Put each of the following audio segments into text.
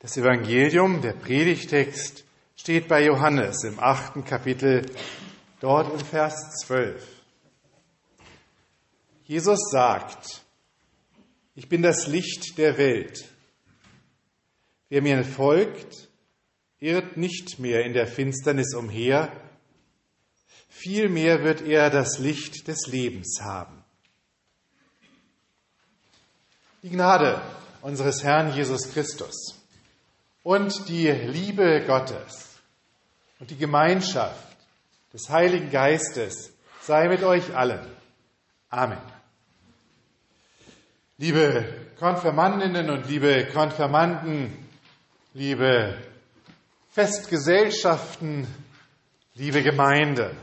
Das Evangelium, der Predigtext, steht bei Johannes im achten Kapitel, dort im Vers 12. Jesus sagt, ich bin das Licht der Welt. Wer mir folgt, irrt nicht mehr in der Finsternis umher, vielmehr wird er das Licht des Lebens haben. Die Gnade unseres Herrn Jesus Christus und die Liebe Gottes und die Gemeinschaft des Heiligen Geistes sei mit euch allen. Amen. Liebe Konfirmandinnen und liebe Konfirmanden, liebe Festgesellschaften, liebe Gemeinde.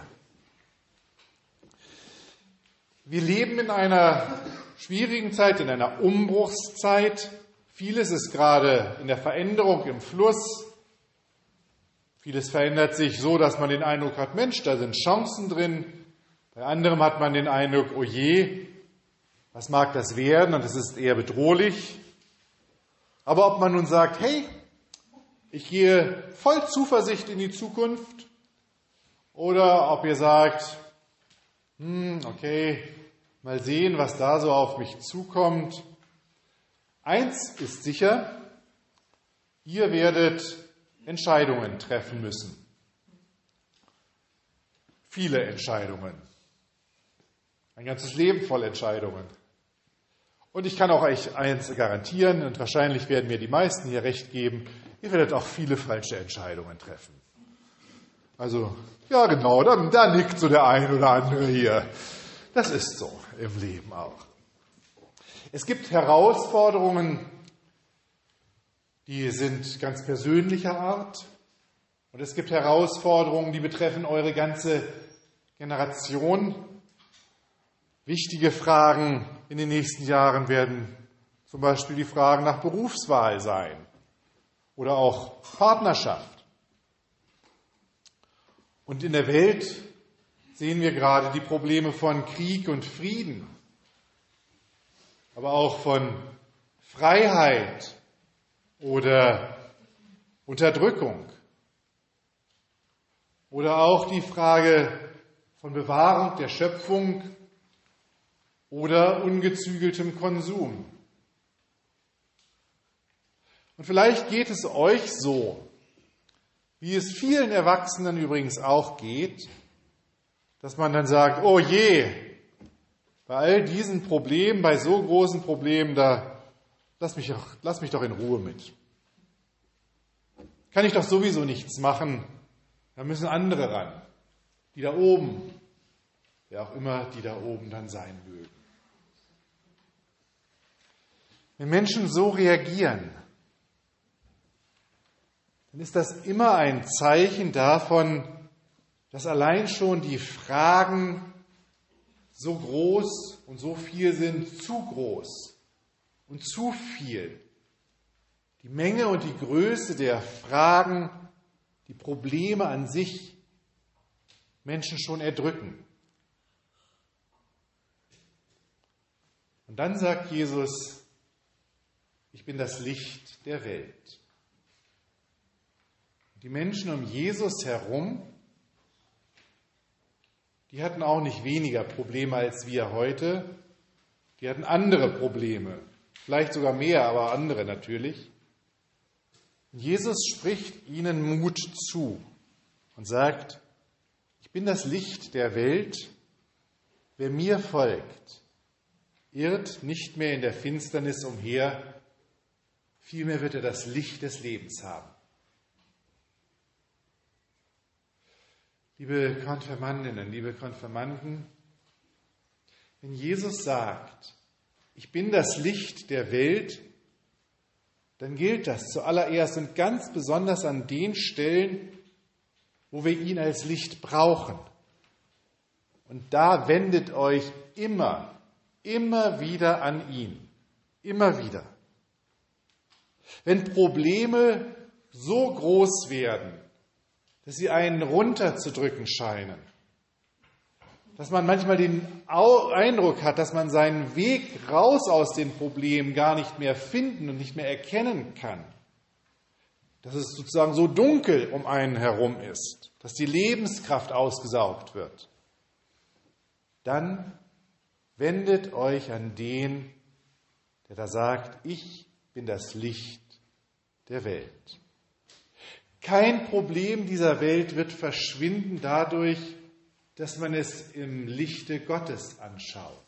Wir leben in einer schwierigen Zeit, in einer Umbruchszeit. Vieles ist gerade in der Veränderung im Fluss. Vieles verändert sich so, dass man den Eindruck hat, Mensch, da sind Chancen drin. Bei anderem hat man den Eindruck, oh je, was mag das werden? Und es ist eher bedrohlich. Aber ob man nun sagt, hey, ich gehe voll Zuversicht in die Zukunft, oder ob ihr sagt, hm, okay, mal sehen, was da so auf mich zukommt. Eins ist sicher, ihr werdet Entscheidungen treffen müssen. Viele Entscheidungen. Ein ganzes Leben voll Entscheidungen. Und ich kann auch euch eins garantieren, und wahrscheinlich werden mir die meisten hier recht geben, ihr werdet auch viele falsche Entscheidungen treffen. Also, ja genau, da, da nickt so der ein oder andere hier. Das ist so im Leben auch. Es gibt Herausforderungen, die sind ganz persönlicher Art. Und es gibt Herausforderungen, die betreffen eure ganze Generation. Wichtige Fragen in den nächsten Jahren werden zum Beispiel die Fragen nach Berufswahl sein oder auch Partnerschaft. Und in der Welt sehen wir gerade die Probleme von Krieg und Frieden, aber auch von Freiheit oder Unterdrückung oder auch die Frage von Bewahrung der Schöpfung oder ungezügeltem Konsum. Und vielleicht geht es euch so, wie es vielen Erwachsenen übrigens auch geht, dass man dann sagt, oh je, bei all diesen Problemen, bei so großen Problemen, da lass mich, doch, lass mich doch in Ruhe mit. Kann ich doch sowieso nichts machen, da müssen andere ran, die da oben, wer auch immer die da oben dann sein mögen. Wenn Menschen so reagieren, dann ist das immer ein Zeichen davon, dass allein schon die Fragen so groß und so viel sind, zu groß und zu viel. Die Menge und die Größe der Fragen, die Probleme an sich Menschen schon erdrücken. Und dann sagt Jesus, ich bin das Licht der Welt. Die Menschen um Jesus herum die hatten auch nicht weniger Probleme als wir heute. Die hatten andere Probleme, vielleicht sogar mehr, aber andere natürlich. Jesus spricht ihnen Mut zu und sagt, ich bin das Licht der Welt. Wer mir folgt, irrt nicht mehr in der Finsternis umher, vielmehr wird er das Licht des Lebens haben. Liebe Konfirmandinnen, liebe Konfirmanden, wenn Jesus sagt, ich bin das Licht der Welt, dann gilt das zuallererst und ganz besonders an den Stellen, wo wir ihn als Licht brauchen. Und da wendet euch immer, immer wieder an ihn. Immer wieder. Wenn Probleme so groß werden, dass sie einen runterzudrücken scheinen. Dass man manchmal den Eindruck hat, dass man seinen Weg raus aus den Problemen gar nicht mehr finden und nicht mehr erkennen kann. dass es sozusagen so dunkel um einen herum ist, dass die Lebenskraft ausgesaugt wird, dann wendet euch an den, der da sagt, ich bin das Licht der Welt. Kein Problem dieser Welt wird verschwinden dadurch, dass man es im Lichte Gottes anschaut.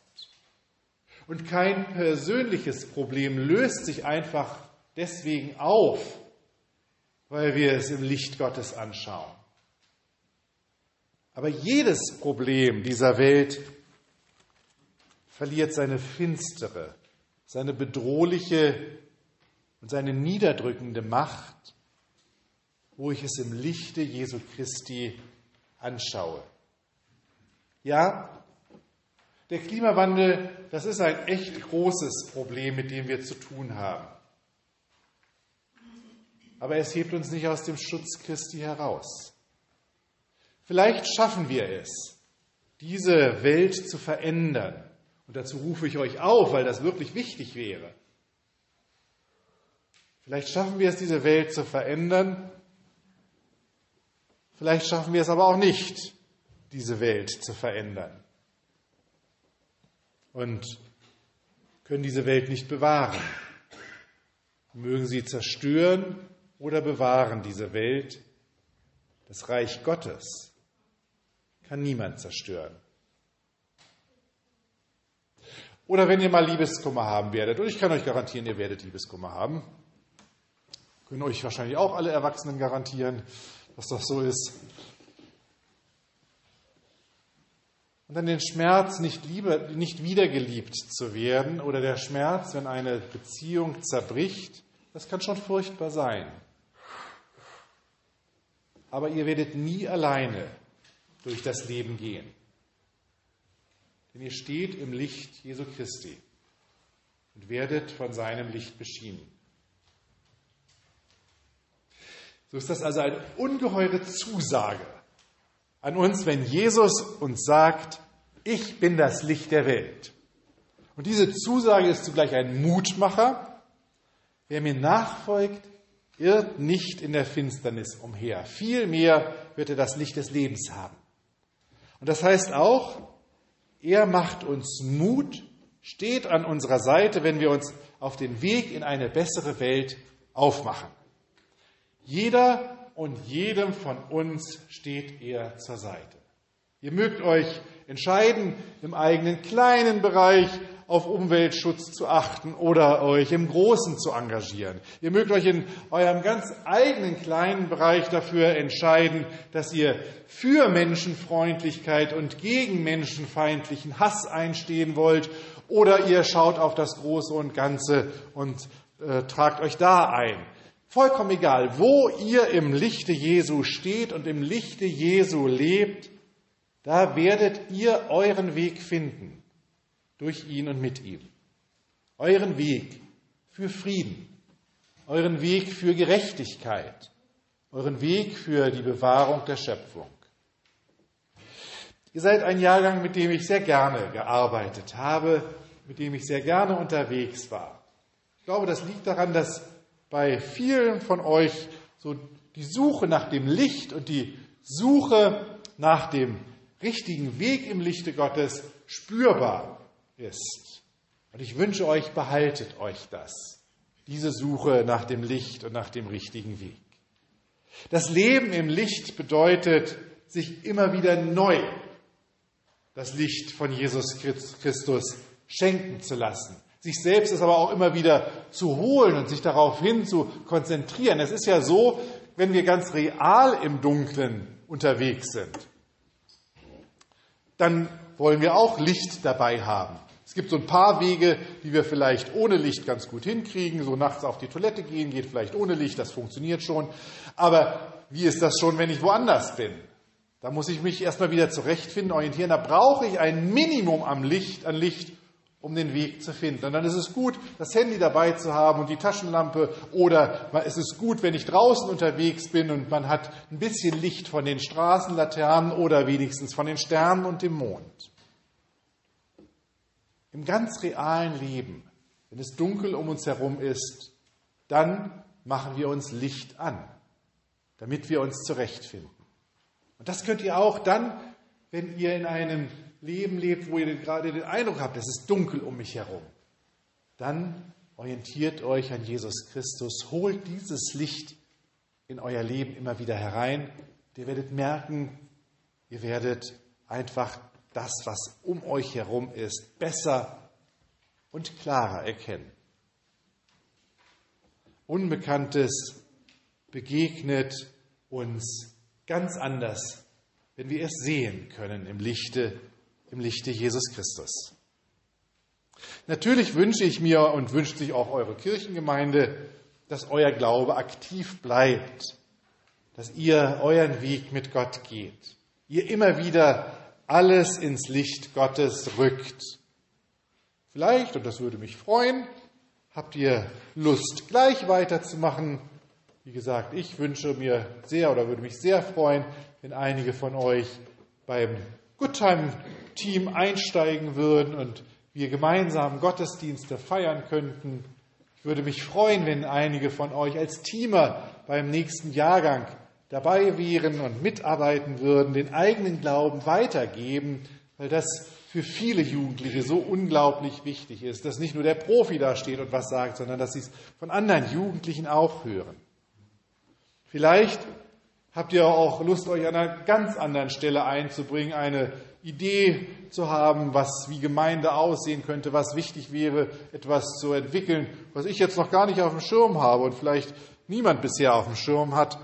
Und kein persönliches Problem löst sich einfach deswegen auf, weil wir es im Licht Gottes anschauen. Aber jedes Problem dieser Welt verliert seine finstere, seine bedrohliche und seine niederdrückende Macht, wo ich es im Lichte Jesu Christi anschaue. Ja, der Klimawandel, das ist ein echt großes Problem, mit dem wir zu tun haben. Aber es hebt uns nicht aus dem Schutz Christi heraus. Vielleicht schaffen wir es, diese Welt zu verändern. Und dazu rufe ich euch auf, weil das wirklich wichtig wäre. Vielleicht schaffen wir es, diese Welt zu verändern. Vielleicht schaffen wir es aber auch nicht, diese Welt zu verändern. Und können diese Welt nicht bewahren. Mögen sie zerstören oder bewahren diese Welt. Das Reich Gottes kann niemand zerstören. Oder wenn ihr mal Liebeskummer haben werdet, und ich kann euch garantieren, ihr werdet Liebeskummer haben, können euch wahrscheinlich auch alle Erwachsenen garantieren, dass das so ist. Und dann den Schmerz, nicht, liebe, nicht wiedergeliebt zu werden oder der Schmerz, wenn eine Beziehung zerbricht, das kann schon furchtbar sein. Aber ihr werdet nie alleine durch das Leben gehen. Denn ihr steht im Licht Jesu Christi und werdet von seinem Licht beschienen. So ist das also eine ungeheure Zusage an uns, wenn Jesus uns sagt, ich bin das Licht der Welt. Und diese Zusage ist zugleich ein Mutmacher. Wer mir nachfolgt, irrt nicht in der Finsternis umher. Vielmehr wird er das Licht des Lebens haben. Und das heißt auch, er macht uns Mut, steht an unserer Seite, wenn wir uns auf den Weg in eine bessere Welt aufmachen. Jeder und jedem von uns steht er zur Seite. Ihr mögt euch entscheiden, im eigenen kleinen Bereich auf Umweltschutz zu achten oder euch im Großen zu engagieren. Ihr mögt euch in eurem ganz eigenen kleinen Bereich dafür entscheiden, dass ihr für Menschenfreundlichkeit und gegen menschenfeindlichen Hass einstehen wollt oder ihr schaut auf das Große und Ganze und äh, tragt euch da ein. Vollkommen egal, wo ihr im Lichte Jesu steht und im Lichte Jesu lebt, da werdet ihr euren Weg finden, durch ihn und mit ihm. Euren Weg für Frieden, euren Weg für Gerechtigkeit, euren Weg für die Bewahrung der Schöpfung. Ihr seid ein Jahrgang, mit dem ich sehr gerne gearbeitet habe, mit dem ich sehr gerne unterwegs war. Ich glaube, das liegt daran, dass bei vielen von euch so die Suche nach dem Licht und die Suche nach dem richtigen Weg im Lichte Gottes spürbar ist. Und ich wünsche euch, behaltet euch das, diese Suche nach dem Licht und nach dem richtigen Weg. Das Leben im Licht bedeutet, sich immer wieder neu das Licht von Jesus Christus schenken zu lassen, sich selbst es aber auch immer wieder zu holen und sich darauf hin zu konzentrieren. Es ist ja so, wenn wir ganz real im Dunkeln unterwegs sind, dann wollen wir auch Licht dabei haben. Es gibt so ein paar Wege, die wir vielleicht ohne Licht ganz gut hinkriegen. So nachts auf die Toilette gehen geht vielleicht ohne Licht, das funktioniert schon. Aber wie ist das schon, wenn ich woanders bin? Da muss ich mich erstmal wieder zurechtfinden, orientieren. Da brauche ich ein Minimum an Licht, an Licht, um den Weg zu finden. Und dann ist es gut, das Handy dabei zu haben und die Taschenlampe oder es ist gut, wenn ich draußen unterwegs bin und man hat ein bisschen Licht von den Straßenlaternen oder wenigstens von den Sternen und dem Mond. Im ganz realen Leben, wenn es dunkel um uns herum ist, dann machen wir uns Licht an. damit wir uns zurechtfinden. Und das könnt ihr auch dann, wenn ihr in einem Leben lebt, wo ihr gerade den Eindruck habt, es ist dunkel um mich herum. Dann orientiert euch an Jesus Christus, holt dieses Licht in euer Leben immer wieder herein. Ihr werdet merken, ihr werdet einfach das, was um euch herum ist, besser und klarer erkennen. Unbekanntes begegnet uns ganz anders, wenn wir es sehen können im Lichte, im Lichte Jesus Christus. Natürlich wünsche ich mir und wünscht sich auch eure Kirchengemeinde, dass euer Glaube aktiv bleibt, dass ihr euren Weg mit Gott geht, ihr immer wieder alles ins Licht Gottes rückt. Vielleicht, und das würde mich freuen, habt ihr Lust, gleich weiterzumachen. Wie gesagt, ich wünsche mir sehr oder würde mich sehr freuen, wenn einige von euch beim Goodtime-Team einsteigen würden und wir gemeinsam Gottesdienste feiern könnten. Ich würde mich freuen, wenn einige von euch als Teamer beim nächsten Jahrgang dabei wären und mitarbeiten würden, den eigenen Glauben weitergeben, weil das für viele Jugendliche so unglaublich wichtig ist, dass nicht nur der Profi da steht und was sagt, sondern dass sie es von anderen Jugendlichen auch hören. Vielleicht habt ihr auch Lust, euch an einer ganz anderen Stelle einzubringen, eine Idee zu haben, was wie Gemeinde aussehen könnte, was wichtig wäre, etwas zu entwickeln, was ich jetzt noch gar nicht auf dem Schirm habe und vielleicht niemand bisher auf dem Schirm hat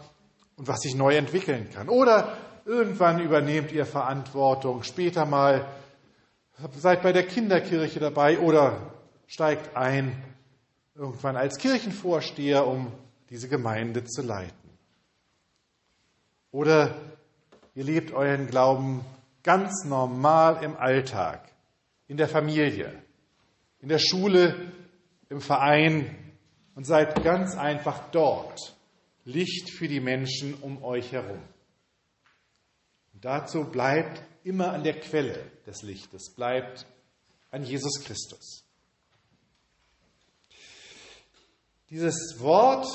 und was sich neu entwickeln kann. Oder irgendwann übernehmt ihr Verantwortung, später mal seid bei der Kinderkirche dabei oder steigt ein, irgendwann als Kirchenvorsteher, um diese Gemeinde zu leiten. Oder ihr lebt euren Glauben ganz normal im Alltag, in der Familie, in der Schule, im Verein und seid ganz einfach dort Licht für die Menschen um euch herum. Und dazu bleibt immer an der Quelle des Lichtes, bleibt an Jesus Christus. Dieses Wort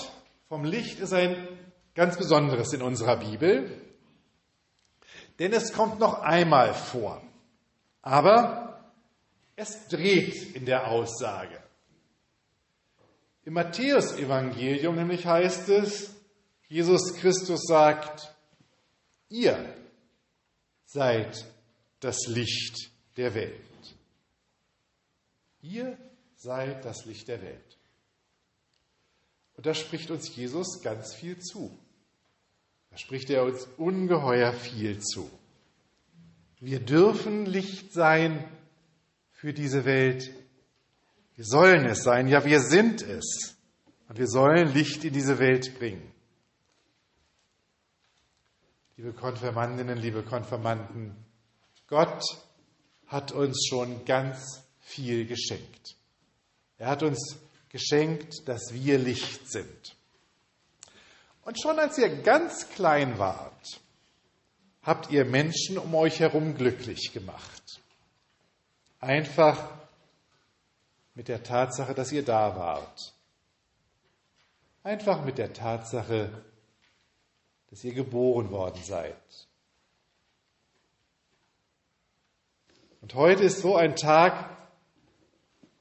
vom Licht ist ein ganz besonderes in unserer Bibel, denn es kommt noch einmal vor. Aber es dreht in der Aussage. Im Matthäusevangelium nämlich heißt es, Jesus Christus sagt, ihr seid das Licht der Welt. Ihr seid das Licht der Welt. Und da spricht uns Jesus ganz viel zu. Da spricht er uns ungeheuer viel zu. Wir dürfen Licht sein für diese Welt. Wir sollen es sein, ja, wir sind es. Und wir sollen Licht in diese Welt bringen. Liebe Konfirmandinnen, liebe Konfirmanden, Gott hat uns schon ganz viel geschenkt. Er hat uns geschenkt, dass wir Licht sind. Und schon als ihr ganz klein wart, habt ihr Menschen um euch herum glücklich gemacht. Einfach mit der Tatsache, dass ihr da wart. Einfach mit der Tatsache, dass ihr geboren worden seid. Und heute ist so ein Tag,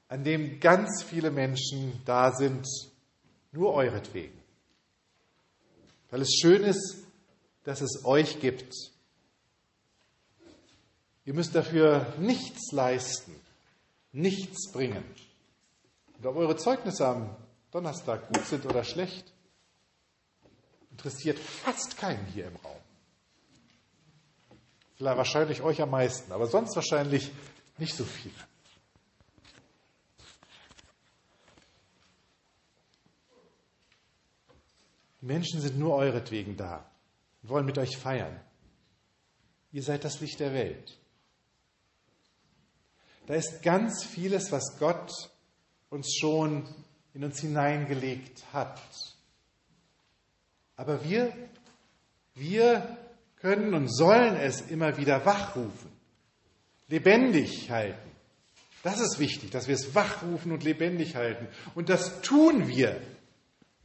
an dem ganz viele Menschen da sind, nur euretwegen. Weil es schön ist, dass es euch gibt. Ihr müsst dafür nichts leisten, nichts bringen. Und ob eure Zeugnisse am Donnerstag gut sind oder schlecht, interessiert fast keinen hier im Raum. Vielleicht wahrscheinlich euch am meisten, aber sonst wahrscheinlich nicht so viele. Menschen sind nur euretwegen da und wollen mit euch feiern. Ihr seid das Licht der Welt. Da ist ganz vieles, was Gott uns schon in uns hineingelegt hat. Aber wir, wir können und sollen es immer wieder wachrufen, lebendig halten. Das ist wichtig, dass wir es wachrufen und lebendig halten. Und das tun wir,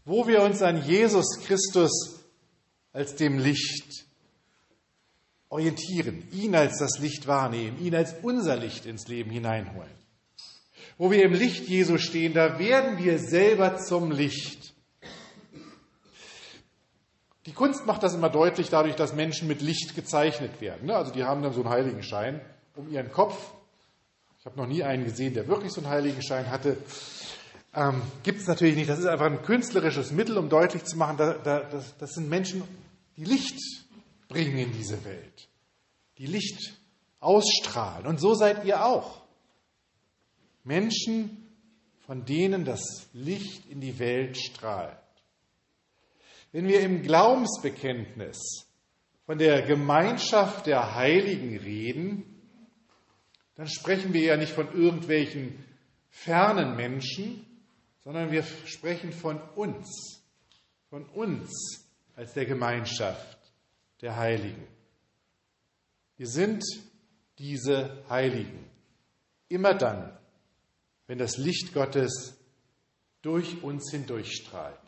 wo wir uns an Jesus Christus als dem Licht orientieren, ihn als das Licht wahrnehmen, ihn als unser Licht ins Leben hineinholen. Wo wir im Licht Jesu stehen, da werden wir selber zum Licht. Die Kunst macht das immer deutlich dadurch, dass Menschen mit Licht gezeichnet werden. Ne? Also die haben dann so einen Heiligenschein um ihren Kopf. Ich habe noch nie einen gesehen, der wirklich so einen Heiligenschein hatte. Ähm, Gibt es natürlich nicht. Das ist einfach ein künstlerisches Mittel, um deutlich zu machen, da, da, das, das sind Menschen, die Licht bringen in diese Welt, die Licht ausstrahlen. Und so seid ihr auch. Menschen, von denen das Licht in die Welt strahlt. Wenn wir im Glaubensbekenntnis von der Gemeinschaft der Heiligen reden, dann sprechen wir ja nicht von irgendwelchen fernen Menschen, sondern wir sprechen von uns, von uns als der Gemeinschaft der Heiligen. Wir sind diese Heiligen. Immer dann, wenn das Licht Gottes durch uns hindurchstrahlt.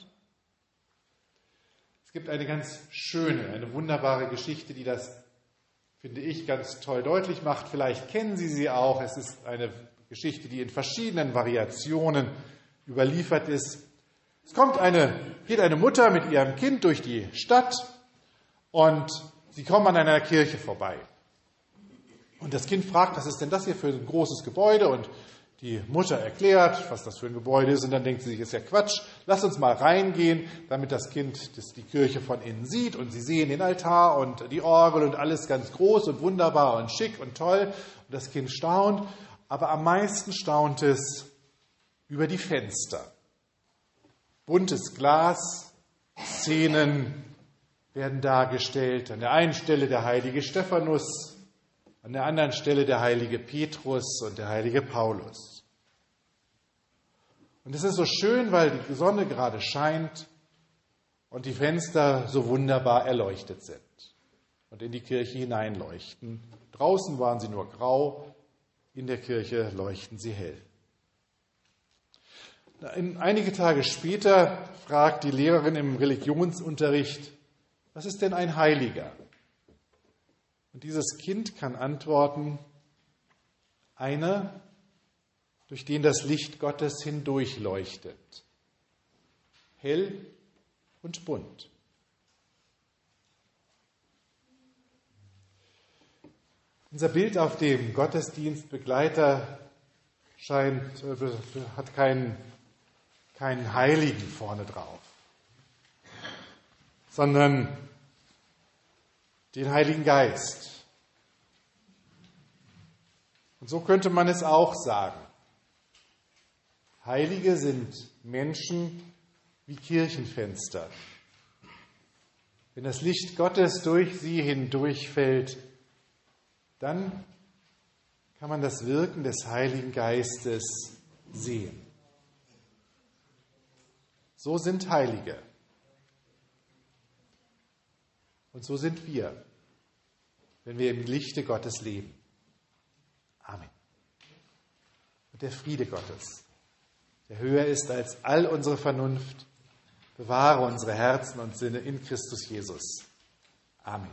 Es gibt eine ganz schöne, eine wunderbare Geschichte, die das, finde ich, ganz toll deutlich macht. Vielleicht kennen Sie sie auch. Es ist eine Geschichte, die in verschiedenen Variationen überliefert ist. Es kommt eine, geht eine Mutter mit ihrem Kind durch die Stadt und sie kommen an einer Kirche vorbei. Und das Kind fragt, was ist denn das hier für ein großes Gebäude? Und die Mutter erklärt, was das für ein Gebäude ist, und dann denkt sie sich, ist ja Quatsch, lass uns mal reingehen, damit das Kind das die Kirche von innen sieht und sie sehen den Altar und die Orgel und alles ganz groß und wunderbar und schick und toll. Und das Kind staunt, aber am meisten staunt es über die Fenster. Buntes Glas, Szenen werden dargestellt. An der einen Stelle der heilige Stephanus, an der anderen Stelle der heilige Petrus und der heilige Paulus. Und es ist so schön, weil die Sonne gerade scheint und die Fenster so wunderbar erleuchtet sind und in die Kirche hineinleuchten. Draußen waren sie nur grau, in der Kirche leuchten sie hell. Einige Tage später fragt die Lehrerin im Religionsunterricht, was ist denn ein Heiliger? Und dieses Kind kann antworten, einer, durch den das Licht Gottes hindurchleuchtet, hell und bunt. Unser Bild auf dem Gottesdienstbegleiter scheint, äh, hat keinen keinen Heiligen vorne drauf, sondern den Heiligen Geist. Und so könnte man es auch sagen. Heilige sind Menschen wie Kirchenfenster. Wenn das Licht Gottes durch sie hindurchfällt, dann kann man das Wirken des Heiligen Geistes sehen. So sind Heilige. Und so sind wir, wenn wir im Lichte Gottes leben. Amen. Und der Friede Gottes, der höher ist als all unsere Vernunft, bewahre unsere Herzen und Sinne in Christus Jesus. Amen.